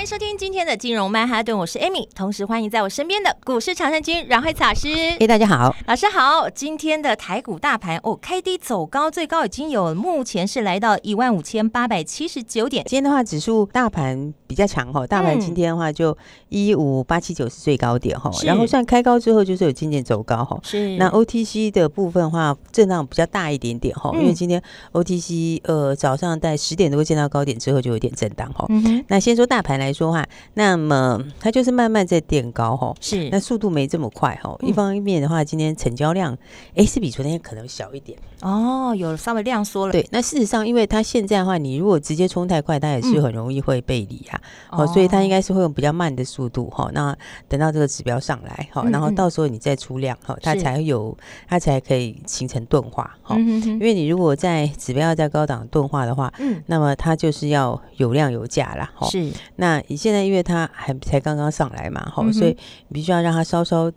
欢迎收听今天的金融曼哈顿，我是 Amy，同时欢迎在我身边的股市常胜军阮惠慈老师。哎，大家好，老师好。今天的台股大盘哦，开低走高，最高已经有目前是来到一万五千八百七十九点。今天的话，指数大盘比较强哈，大盘今天的话就一五八七九是最高点哈，然后算开高之后就是有渐渐走高哈。是。那 OTC 的部分的话，震荡比较大一点点哈，因为今天 OTC 呃早上在十点多见到高点之后就有点震荡哈。嗯。那先说大盘来。来说话，那么它就是慢慢在垫高哈，是那速度没这么快哈。一方面的话，今天成交量哎是比昨天可能小一点哦，有稍微量缩了。对，那事实上，因为它现在的话，你如果直接冲太快，它也是很容易会背离啊。哦，所以它应该是会用比较慢的速度哈。那等到这个指标上来哈，然后到时候你再出量哈，它才有它才可以形成钝化哈。因为你如果在指标要在高档钝化的话，嗯，那么它就是要有量有价啦。哈。是那。你现在因为它还才刚刚上来嘛，哈、嗯，所以你必须要让它稍稍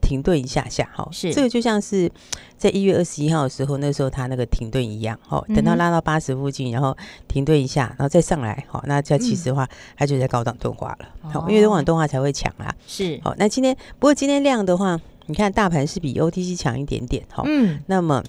停顿一下下，哈，是。这个就像是在一月二十一号的时候，那时候它那个停顿一样，哈，等到拉到八十附近，然后停顿一下，然后再上来，哈，那这其实的话，它就在高档钝化了，好、嗯，因为高档钝化才会强啊，是，好，那今天不过今天量的话，你看大盘是比 OTC 强一点点，哈，嗯，那么。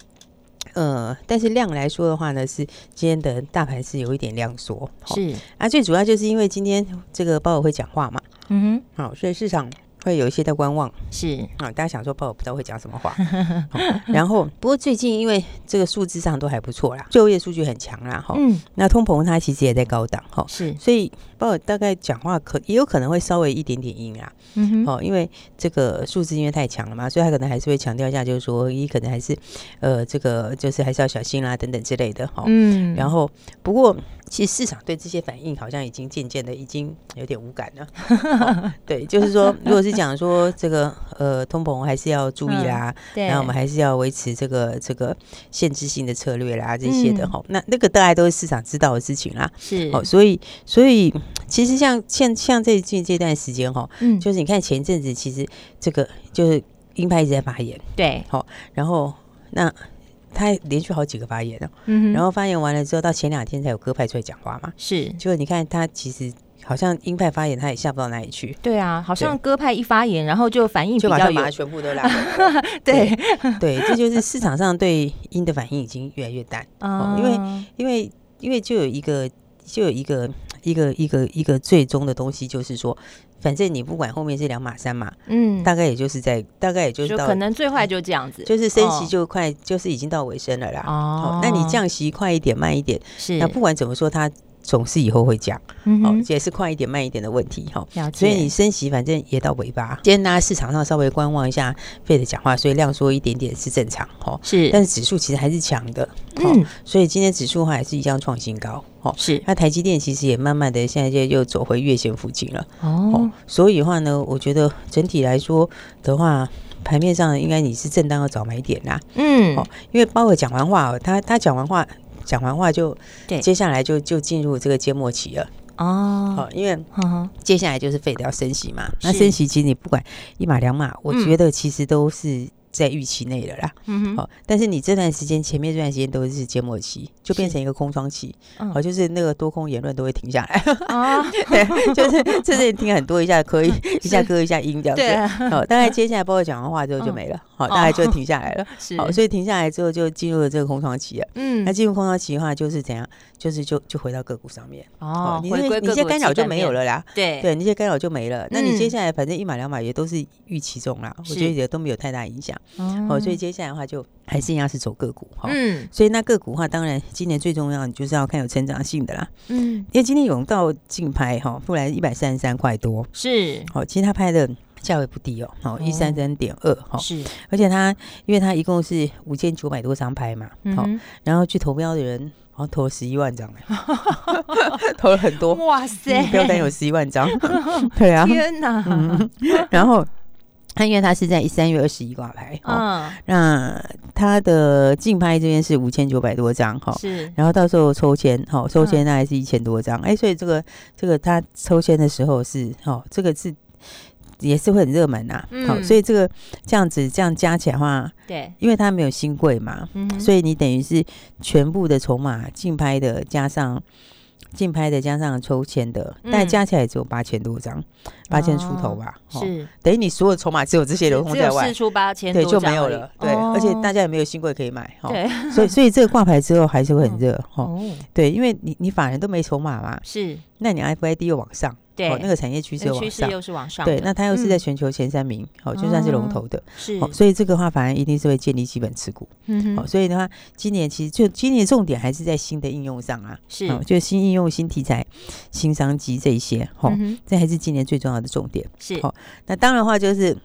呃，但是量来说的话呢，是今天的大盘是有一点量缩，是。啊，最主要就是因为今天这个鲍尔会讲话嘛，嗯哼，好，所以市场。会有一些在观望，是啊，大家想说，不知道会讲什么话。然后，不过最近因为这个数字上都还不错啦，就业数据很强啦，哈。嗯。那通膨它其实也在高档，哈。是。所以鲍尔大概讲话可也有可能会稍微一点点硬啊。嗯哼。哦，因为这个数字因为太强了嘛，所以他可能还是会强调一下，就是说，你可能还是呃，这个就是还是要小心啦，等等之类的，哈。嗯。然后，不过。其实市场对这些反应好像已经渐渐的已经有点无感了。哦、对，就是说，如果是讲说这个呃通膨还是要注意啦，嗯、然后我们还是要维持这个这个限制性的策略啦这些的哈、嗯哦。那那个大概都是市场知道的事情啦。是，哦，所以所以其实像像像这近这段时间哈，哦嗯、就是你看前阵子其实这个就是鹰派一直在发言，对，好、哦，然后那。他连续好几个发言了，嗯、然后发言完了之后，到前两天才有鸽派出来讲话嘛。是，就你看他其实好像鹰派发言，他也下不到哪里去。对啊，好像鸽派一发言，然后就反应比较有，就把它全部都拉了。对对，这就是市场上对鹰的反应已经越来越淡。哦，因为因为因为就有一个就有一个一个一个一个最终的东西，就是说。反正你不管后面是两码三码，嗯，大概也就是在大概也就是到可能最坏就这样子，就是升息就快，就是已经到尾声了啦。哦，那你降息快一点慢一点，是。那不管怎么说，它总是以后会讲，好，也是快一点慢一点的问题哈。所以你升息反正也到尾巴，今天大家市场上稍微观望一下费的讲话，所以量缩一点点是正常哈。是，但是指数其实还是强的，嗯，所以今天指数的话也是一样创新高。哦，是，那台积电其实也慢慢的现在就又走回月线附近了。哦，所以的话呢，我觉得整体来说的话，盘面上应该你是正当的早买点啦。嗯，哦，因为包尔讲完话，他他讲完话，讲完话就，对，接下来就就进入这个缄默期了。哦，好，因为接下来就是费德要升息嘛。那升息其实你不管一码两码，我觉得其实都是。在预期内的啦，嗯哼，好，但是你这段时间前面这段时间都是缄默期，就变成一个空窗期，好，就是那个多空言论都会停下来，啊，对，就是就是听很多一下可以 一下歌一下音这样子，好，大概接下来包括讲完话之后就没了，好，大概就停下来了，好，所以停下来之后就进入了这个空窗期了，嗯，那进入空窗期的话就是怎样，就是就就回到个股上面，哦，你你这些干扰就没有了啦，对，对，那些干扰就没了，那你接下来反正一码两码也都是预期中啦，我觉得也都没有太大影响。哦，所以接下来的话就还是一样是走个股哈，嗯，所以那个股的话，当然今年最重要你就是要看有成长性的啦，嗯，因为今天永道竞拍哈，后来一百三十三块多，是，好，其实他拍的价位不低哦，好，一三三点二哈，是，而且他因为他一共是五千九百多张牌嘛，好，然后去投标的人。好像投了十一万张，投了很多。哇塞，标单有十一万张，对啊，天哪！嗯、然后他因为他是在三月二十一挂牌，嗯，那他的竞拍这边是五千九百多张，哈，是，然后到时候抽签，哈，抽签大概是一千多张，哎、嗯，所以这个这个他抽签的时候是，哦，这个是。也是会很热门呐、啊，好、嗯，所以这个这样子这样加起来的话，对，因为它没有新贵嘛，嗯、所以你等于是全部的筹码竞拍的加上竞拍的加上抽签的，大、嗯、概加起来只有八千多张，八千出头吧，哦、是。等于你所有筹码只有这些流通在外，出八千对就没有了，对，哦、而且大家也没有新贵可以买，哈，对，所以所以这个挂牌之后还是会很热，哈、哦，对，因为你你法人都没筹码嘛，是，那你 FID 又往上。对、哦，那个产业趋势趋势又是往上，对，那它又是在全球前三名，好、就算是龙头的，哦、是、哦，所以这个话反而一定是会建立基本持股，嗯好、哦，所以的话，今年其实就今年重点还是在新的应用上啊，是，哦、就新应用、新题材、新商机这一些，好、这还是今年最重要的重点，是，好、哦，那当然的话就是，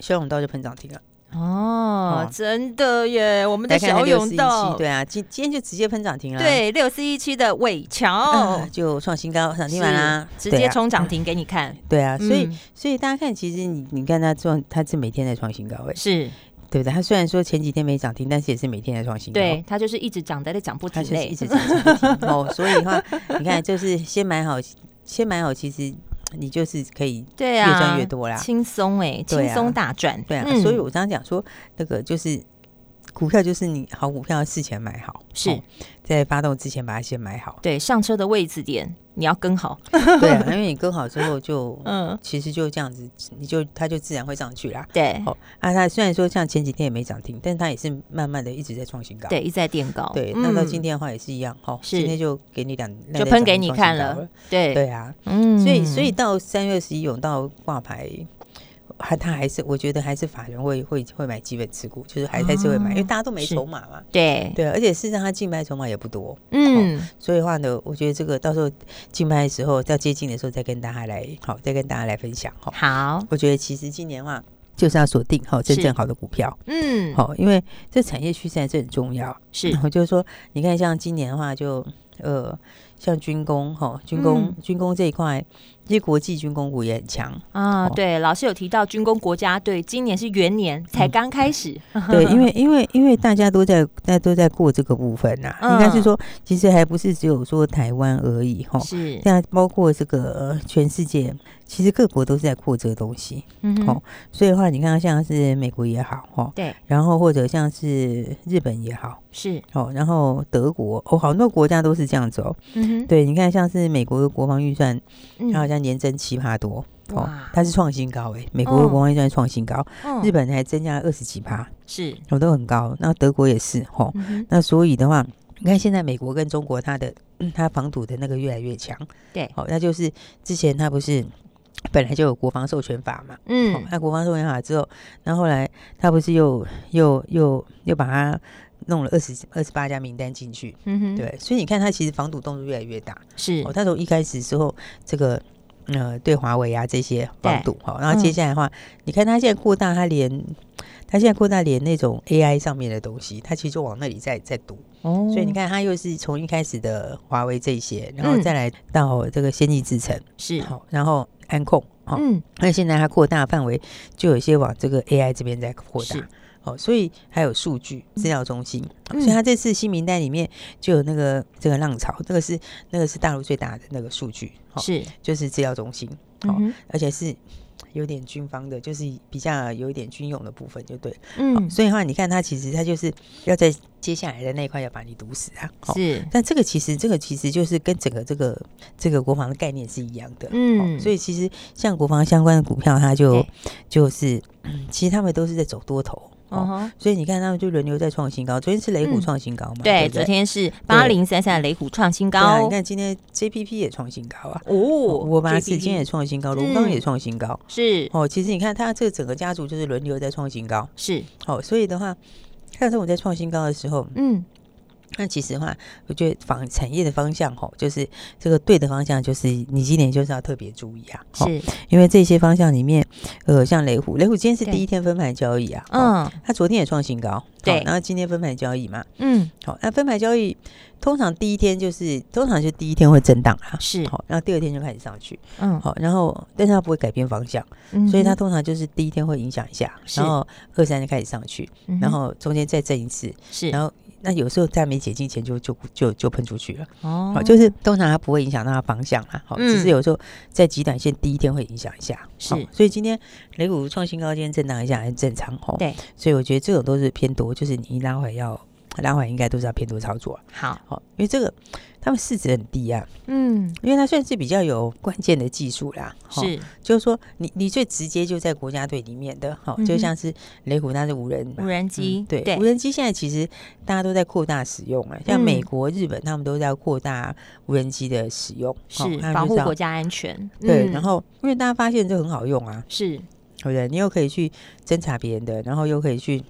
修永道就喷涨停了。哦，真的耶！我们的小勇道，对啊，今今天就直接喷涨停了。对，六四一七的伟乔、呃、就创新高，涨停完啦，直接冲涨停给你看。对啊，所以、嗯、所以大家看，其实你你看它创，它是每天在创新高，哎，是对不对？它虽然说前几天没涨停，但是也是每天在创新高。对，它就是一直涨在在涨不停，它一直涨不停。哦，所以的话，你看，就是先买好，先买好，其实。你就是可以越赚越多啦，轻松哎，轻松大赚。对啊，所以我刚刚讲说，那个就是股票，就是你好股票要事前买好，是、哦、在发动之前把它先买好。对，上车的位置点。你要跟好，对啊，因为你跟好之后就，嗯，其实就这样子，你就它就自然会上去啦。对，哦，啊，它虽然说像前几天也没涨停，但它也是慢慢的一直在创新高，对，一直在垫高。对，那到今天的话也是一样，哈、嗯，今天就给你两，就喷给你看了，对，对啊，嗯，所以所以到三月十一有到挂牌。还他还是我觉得还是法人会会会买基本持股，就是还还是会买，因为大家都没筹码嘛。对对，而且事实上他竞拍筹码也不多，嗯、哦，所以的话呢，我觉得这个到时候竞拍的时候，在接近的时候再跟大家来好，再跟大家来分享哈。好，我觉得其实今年的话就是要锁定好真正好的股票，嗯，好，因为这产业趋势还是很重要。是，我 就是说，你看像今年的话就，就呃，像军工哈，军工、嗯、军工这一块。这些国际军工股也很强啊！对，老师有提到军工国家队，今年是元年，才刚开始。嗯、对，因为 因为因为大家都在大家都在过这个部分呐、啊嗯，应该是说，其实还不是只有说台湾而已哈。是，现在包括这个全世界，其实各国都是在过这个东西。嗯，好，所以的话，你看像是美国也好哈，对，然后或者像是日本也好，是哦，然后德国哦，好多国家都是这样子哦。嗯哼，对，你看像是美国的国防预算，它好像。年增七趴多哦，它是创新高诶、欸，美国的国防预算创新高，哦、日本还增加了二十几趴，是，我都很高。那德国也是吼、嗯，那所以的话，你看现在美国跟中国它的它防堵的那个越来越强，对，好，那就是之前它不是本来就有国防授权法嘛，嗯，那国防授权法之后，那后，后来它不是又又又又把它弄了二十二十八家名单进去，嗯哼，对，所以你看他其实防堵动作越来越大，是，哦，它从一开始时候这个。呃，对华为啊这些防堵哈，然后接下来的话，嗯、你看他现在扩大，他连他现在扩大连那种 AI 上面的东西，他其实就往那里在在堵哦。所以你看，他又是从一开始的华为这些，然后再来到这个先进制程是好，然后安控哈，嗯，那现在它扩大范围，就有些往这个 AI 这边在扩大。哦，所以还有数据资料中心，嗯，所以他这次新名单里面就有那个这个浪潮，这个是那个是大陆最大的那个数据，是就是资料中心，哦，嗯，而且是有点军方的，就是比较有一点军用的部分，就对，嗯，所以的话你看他其实他就是要在接下来的那一块要把你堵死啊，是，但这个其实这个其实就是跟整个这个这个国防的概念是一样的，嗯，所以其实像国防相关的股票，它就就是其实他们都是在走多头。哦，所以你看，他们就轮流在创新高。昨天是雷虎创新高嘛？嗯、对，昨天是八零三三的雷虎创新高。啊、你看今天 JPP 也创新高啊！哦，五八四今天也创新高，龙刚也创新高。是哦，其实你看，它这个整个家族就是轮流在创新高。是哦，所以的话，看到我在创新高的时候，嗯。那其实的话，我觉得房产业的方向吼，就是这个对的方向，就是你今年就是要特别注意啊。是，因为这些方向里面，呃，像雷虎，雷虎今天是第一天分盘交易啊。嗯。它昨天也创新高。对。然后今天分盘交易嘛。嗯。好，那分盘交易通常第一天就是通常就第一天会震荡啊。是。好，然后第二天就开始上去。嗯。好，然后但是它不会改变方向，所以它通常就是第一天会影响一下，然后二三就开始上去，然后中间再震一次。是。然后。那有时候在没解禁前就就就就喷出去了。哦，就是通常它不会影响到它方向啦，好，只是有时候在极短线第一天会影响一下，是，所以今天雷股创新高，今天震荡一下很正常哦，对，所以我觉得这种都是偏多，就是你一拉回要拉回应该都是要偏多操作，好，好，因为这个。他们市值很低啊，嗯，因为它算是比较有关键的技术啦，是，就是说你你最直接就在国家队里面的，好，就像是雷虎，它是无人无人机，对，无人机现在其实大家都在扩大使用啊，像美国、日本，他们都在扩大无人机的使用，是保护国家安全，对，然后因为大家发现这很好用啊，是，对不对？你又可以去侦查别人的，然后又可以去。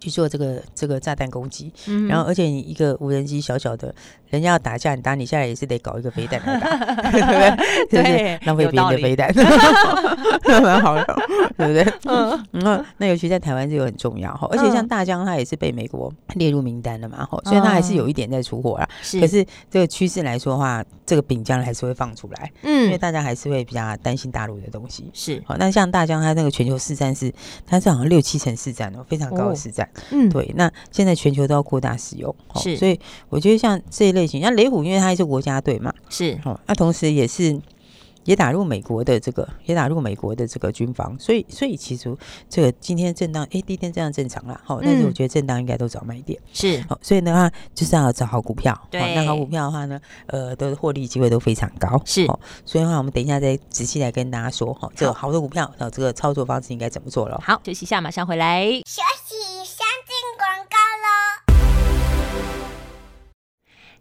去做这个这个炸弹攻击，嗯、然后而且你一个无人机小小的，人家要打架，你打你下来也是得搞一个飞弹来打，对不对？对，浪费别人的飞弹，蛮好的，对不对？嗯，那 那尤其在台湾这个很重要哈，而且像大疆它也是被美国列入名单的嘛，哈，所以它还是有一点在出货啦。是，可是这个趋势来说的话，这个饼将来还是会放出来，嗯，因为大家还是会比较担心大陆的东西。是，好，那像大疆它那个全球市占是，它是好像六七成市占哦，非常高的市占。嗯，对，那现在全球都要扩大使用，是，所以我觉得像这一类型，像雷虎，因为它也是国家队嘛，是，哦，那同时也是。也打入美国的这个，也打入美国的这个军方，所以，所以其实这个今天震荡，哎，第一天这样正常了，好，但是我觉得震荡应该都找买点，是，好，所以的话就是要找好股票，对，那好股票的话呢，呃，的获利机会都非常高，是，所以的话我们等一下再仔细来跟大家说，哈，这个好。的股票，然后这个操作方式应该怎么做了，好，休息一下，马上回来，休息，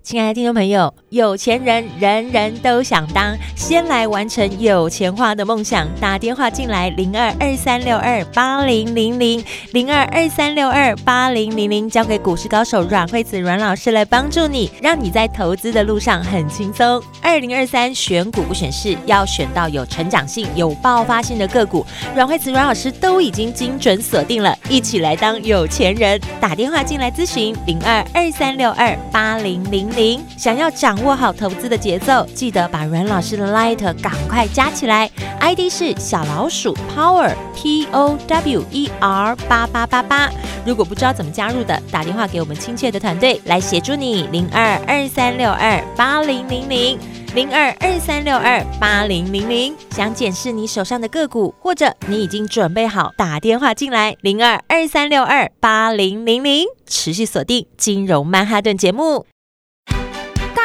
亲爱的听众朋友，有钱人人人都想当，先来完成有钱花的梦想。打电话进来，零二二三六二八零零零零二二三六二八零零零，交给股市高手阮慧子阮老师来帮助你，让你在投资的路上很轻松。二零二三选股不选市，要选到有成长性、有爆发性的个股。阮慧子阮老师都已经精准锁定了，一起来当有钱人。打电话进来咨询，零二二三六二八零零。零想要掌握好投资的节奏，记得把阮老师的 Light 赶快加起来，ID 是小老鼠 Power P O W E R 八八八八。如果不知道怎么加入的，打电话给我们亲切的团队来协助你，零二二三六二八零零零零二二三六二八零零零。想检视你手上的个股，或者你已经准备好打电话进来，零二二三六二八零零零。持续锁定金融曼哈顿节目。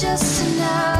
just enough.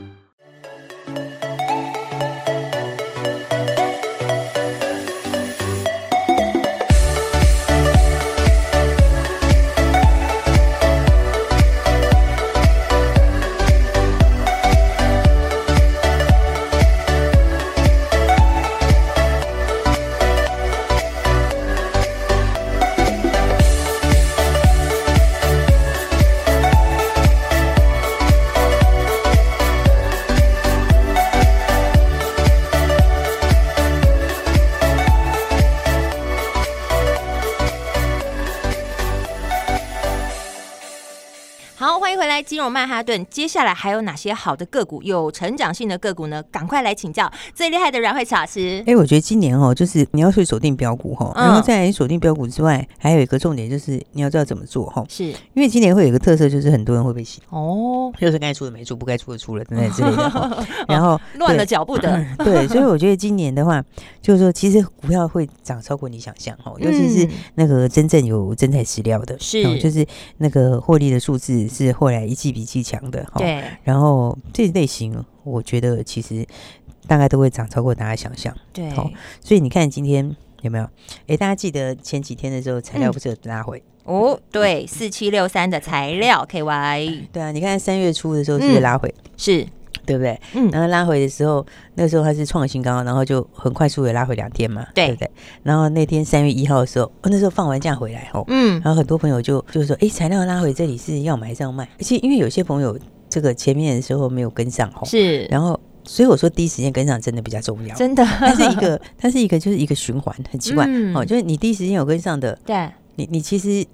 金融曼哈顿，接下来还有哪些好的个股，有成长性的个股呢？赶快来请教最厉害的阮慧慈老师。哎、欸，我觉得今年哦，就是你要去锁定标股哈，然后在锁定标股之外，还有一个重点就是你要知道怎么做哈。是。因为今年会有一个特色，就是很多人会被洗。哦，就是该出的没出，不该出的出了等等之类的。然后乱了脚步的、嗯，对，所以我觉得今年的话，就是说其实股票会涨超过你想象哦，尤其是那个真正有真材实料的，是、嗯，就是那个获利的数字是后来。一季比一季强的，对。然后这类型，我觉得其实大概都会涨超过大家想象，对。好，所以你看今天有没有？哎，大家记得前几天的时候，材料不是有拉回？哦，对，四七六三的材料 KY，对啊。你看三月初的时候是不是拉回？是。对不对？嗯，然后拉回的时候，那个时候它是创新高，然后就很快速的拉回两天嘛，对，对不对？然后那天三月一号的时候，哦那时候放完假回来后，嗯，然后很多朋友就就说，哎，材料拉回这里是要买还是要卖？而且因为有些朋友这个前面的时候没有跟上吼，是，然后所以我说第一时间跟上真的比较重要，真的，它是一个它是一个就是一个循环，很奇怪，嗯、哦，就是你第一时间有跟上的，对，你你其实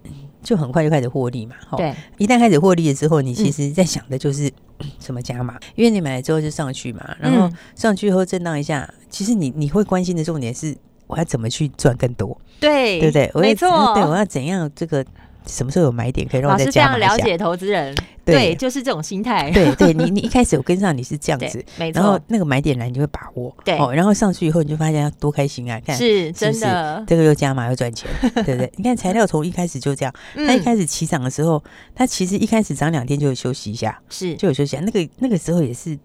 就很快就开始获利嘛，对，一旦开始获利了之后，你其实在想的就是。嗯什么加码？因为你买了之后就上去嘛，然后上去以后震荡一下，嗯、其实你你会关心的重点是我要怎么去赚更多，对对不对？没错，对，我要怎样这个什么时候有买点可以让我再加码一下？了解投资人。对，就是这种心态。对，对你，你一开始有跟上，你是这样子，没错。然后那个买点来，你就会把握。对，哦，然后上去以后，你就发现多开心啊！看，是真的，这个又加码又赚钱，对不对？你看材料从一开始就这样，它一开始起涨的时候，它其实一开始涨两天就有休息一下，是就有休息。那个那个时候也是。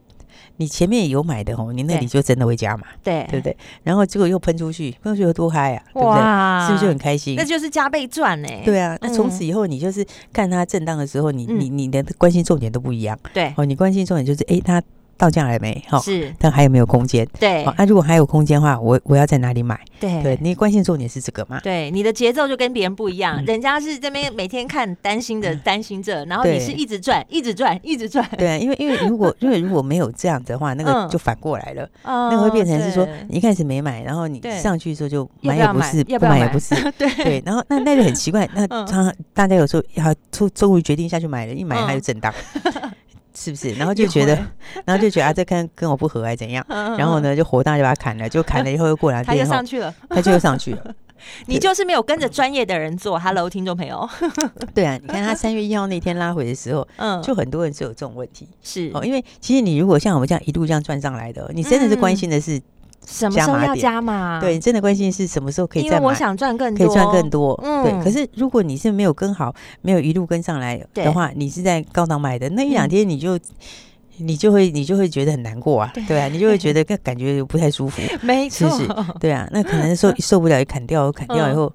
你前面有买的哦，你那里就真的会加嘛，对对不对？然后结果又喷出去，喷出去有多嗨啊，对不对？是不是就很开心？那就是加倍赚哎！对啊，那从此以后你就是看它震荡的时候，你你你的关心重点都不一样。对哦，你关心重点就是哎它。到价了没？哈，是，但还有没有空间？对，那如果还有空间的话，我我要在哪里买？对，对，你关键重点是这个嘛？对，你的节奏就跟别人不一样，人家是这边每天看担心的担心这，然后你是一直转，一直转，一直转。对，因为因为如果 因为如果没有这样的话，那个就反过来了，那个会变成是说你一开始没买，然后你上去的时候就买也不是，不买也不是，对。对，然后那那就很奇怪，那他大家有时候要终终于决定下去买了，一买它就震荡。是不是？然后就觉得，然后就觉得啊，这跟跟我不合还是怎样？然后呢，就火大就把他砍了，就砍了以后又过来，他就上去了，他就又上去了。你就是没有跟着专业的人做。Hello，听众朋友。对啊，你看他三月一号那天拉回的时候，嗯，就很多人是有这种问题。是哦，因为其实你如果像我们这样一路这样转上来的，你真的是关心的是。什么时候要加码？对，真的关心是什么时候可以再买？因为我想赚更多，可以赚更多。嗯，对。可是如果你是没有跟好，没有一路跟上来的话，你是在高档买的，那一两天你就你就会你就会觉得很难过啊，对啊，你就会觉得感觉不太舒服。没错，是不是？对啊，那可能受 受不了，一砍掉，砍掉以后，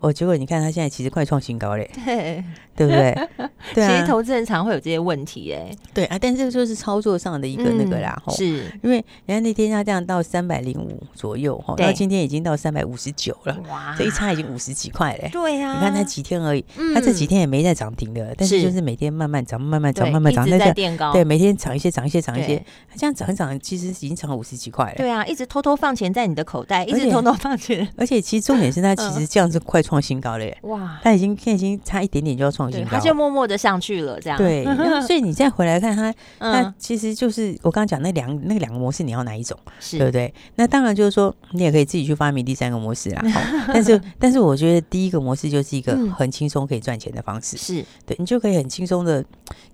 哦，结果你看他现在其实快创新高嘞，对对不对？对啊，其实投资人常会有这些问题哎，对啊，但这个就是操作上的一个那个啦，是。因为人家那天它这样到三百零五左右哈，到今天已经到三百五十九了，哇，这一差已经五十几块嘞，对呀，你看它几天而已，它这几天也没在涨停的，但是就是每天慢慢涨，慢慢涨，慢慢涨，在垫高，对，每天涨一些，涨一些，涨一些，它这样涨一涨，其实已经涨了五十几块了，对啊，一直偷偷放钱在你的口袋，一直偷偷放钱，而且其实重点是它其实这样子快创新高了耶。哇，它已经现在已经差一点点就要创新高，它就默默的上去了，这样。对，所以你再回来看他，那其实就是我刚刚讲那两那两个模式，你要哪一种，对不对？那当然就是说，你也可以自己去发明第三个模式啦。但是，但是我觉得第一个模式就是一个很轻松可以赚钱的方式，是对，你就可以很轻松的，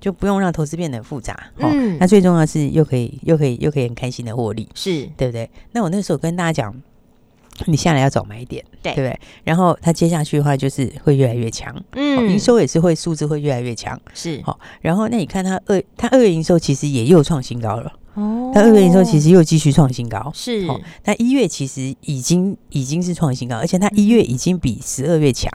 就不用让投资变得很复杂。嗯，那最重要是又可以又可以又可以很开心的获利，是对不对？那我那时候跟大家讲。你下来要找买点，对不对？然后它接下去的话就是会越来越强，嗯，营收也是会数字会越来越强，是好。然后那你看它二它二月营收其实也又创新高了。哦，它二月营收其实又继续创新高，是。那一月其实已经已经是创新高，而且它一月已经比十二月强。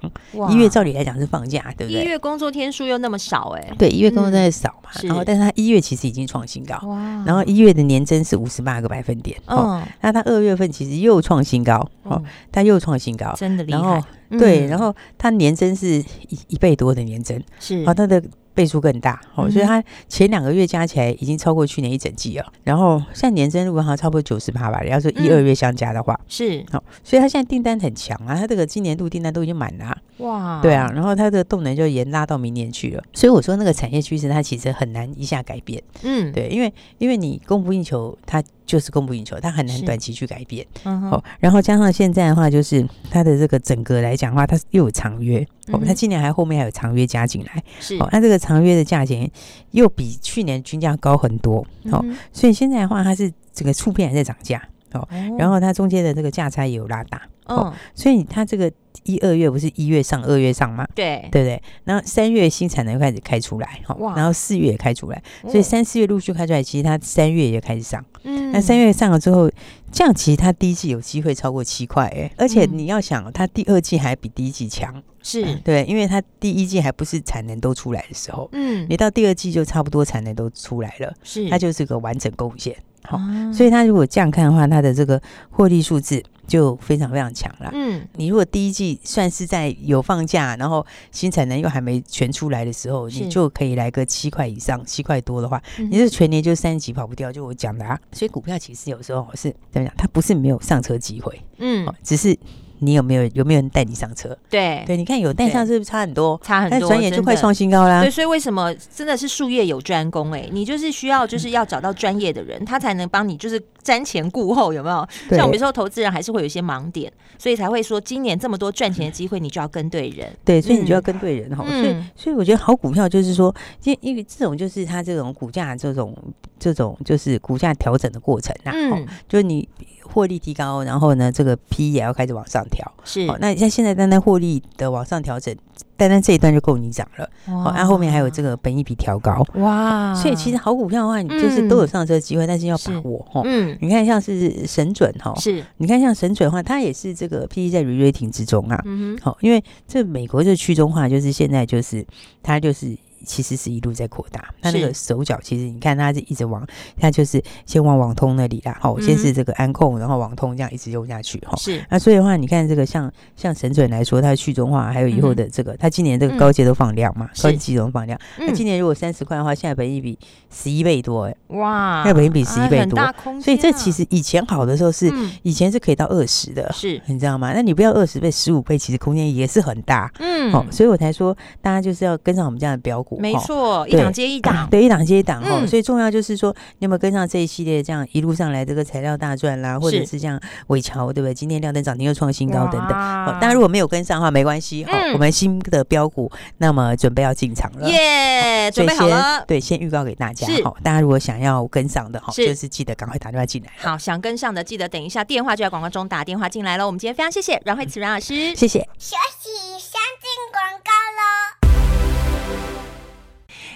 一月照理来讲是放假，对不对？一月工作天数又那么少，哎，对，一月工作天数少嘛。然后，但是它一月其实已经创新高，哇。然后一月的年增是五十八个百分点，哦。那它二月份其实又创新高，哦，它又创新高，真的厉害。对，然后它年增是一一倍多的年增，是。好，它的。倍数更大，哦，所以它前两个月加起来已经超过去年一整季了。然后现在年增入好像差不多九十八吧，你要说一二月相加的话，是好，所以它现在订单很强啊，它这个今年度订单都已经满了，哇，对啊，然后它的动能就延拉到明年去了。所以我说那个产业趋势它其实很难一下改变，嗯，对，因为因为你供不应求，它。就是供不应求，它很难短期去改变。哦，然后加上现在的话，就是它的这个整个来讲的话，它又有长约。哦，它今年还后面还有长约加进来。是，哦，那这个长约的价钱又比去年均价高很多。哦，所以现在的话，它是整个触片还在涨价。哦，然后它中间的这个价差也有拉大。哦，所以它这个。一二月不是一月上二月上吗？对对对，然后三月新产能又开始开出来，哈，然后四月也开出来，所以三四月陆续开出来，其实它三月也开始上，嗯，那三月上了之后，这样其实它第一季有机会超过七块，哎，而且你要想，它第二季还比第一季强，是。对，因为它第一季还不是产能都出来的时候，嗯，你到第二季就差不多产能都出来了，是，它就是个完整贡献，好，所以它如果这样看的话，它的这个获利数字。就非常非常强了。嗯，你如果第一季算是在有放假，然后新产能又还没全出来的时候，你就可以来个七块以上，七块多的话，嗯、你这全年就三级跑不掉。就我讲的啊，所以股票其实有时候是怎么讲，它不是没有上车机会，嗯，只是。你有没有有没有人带你上车？对对，你看有带上是不是差很多？差很多，转眼就快创新高啦。对，所以为什么真的是术业有专攻？哎，你就是需要就是要找到专业的人，他才能帮你就是瞻前顾后，有没有？像我们说投资人还是会有一些盲点，所以才会说今年这么多赚钱的机会，你就要跟对人。对，所以你就要跟对人哈。所以所以我觉得好股票就是说，因因为这种就是它这种股价这种这种就是股价调整的过程呐。嗯，就是你。获利提高，然后呢，这个 P 也要开始往上调。是，好，那像现在单单获利的往上调整，单单这一段就够你涨了。好，那后面还有这个本益比调高。哇，所以其实好股票的话，你就是都有上车机会，但是要把握哈。嗯，你看像是神准哈，是，你看像神准的话，它也是这个 P E 在 re-rating 之中啊。嗯哼，好，因为这美国这去中化，就是现在就是它就是。其实是一路在扩大，那那个手脚其实你看它是一直往，它就是先往网通那里啦，好，先是这个安控，然后网通这样一直用下去哈。是，那所以的话，你看这个像像神准来说，它去中化还有以后的这个，它今年这个高阶都放量嘛，高级都放量。那今年如果三十块的话，现在本益比十一倍多哎，哇，那本益比十一倍多，所以这其实以前好的时候是以前是可以到二十的，是，你知道吗？那你不要二十倍、十五倍，其实空间也是很大，嗯，好，所以我才说大家就是要跟上我们这样的标股。没错，一档接一档，对，一档接一档哈。所以重要就是说，你有没有跟上这一系列这样一路上来这个材料大赚啦，或者是像伟乔，对不对？今天亮灯涨停又创新高等等。好，当然如果没有跟上的话，没关系。好，我们新的标股，那么准备要进场了。耶，准备好了。对，先预告给大家。好，大家如果想要跟上的，哈，就是记得赶快打电话进来。好，想跟上的记得等一下电话就在广告中打电话进来了。我们今天非常谢谢阮慧慈阮老师，谢谢。休息，先进广告喽。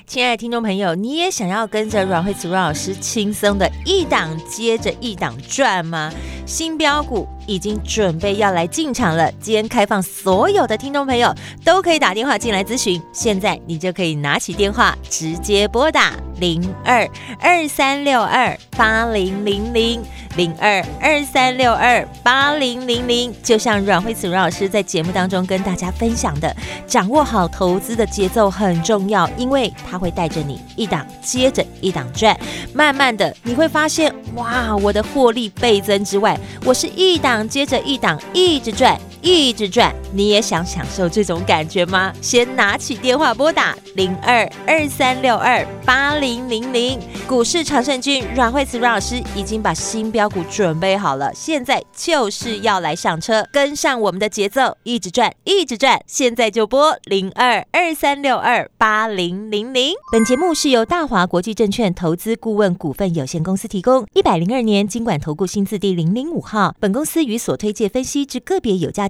亲爱的听众朋友，你也想要跟着阮慧慈阮老师轻松的一档接着一档转吗？新标股已经准备要来进场了，今天开放所有的听众朋友都可以打电话进来咨询，现在你就可以拿起电话直接拨打零二二三六二八零零零。零二二三六二八零零零，就像阮慧慈阮老师在节目当中跟大家分享的，掌握好投资的节奏很重要，因为它会带着你一档接着一档赚，慢慢的你会发现，哇，我的获利倍增之外，我是一档接着一档一直赚。一直转，你也想享受这种感觉吗？先拿起电话拨打零二二三六二八零零零，股市常胜军阮慧慈阮老师已经把新标股准备好了，现在就是要来上车，跟上我们的节奏，一直转，一直转，现在就拨零二二三六二八零零零。本节目是由大华国际证券投资顾问股份有限公司提供，一百零二年金管投顾新字第零零五号，本公司与所推介分析之个别有价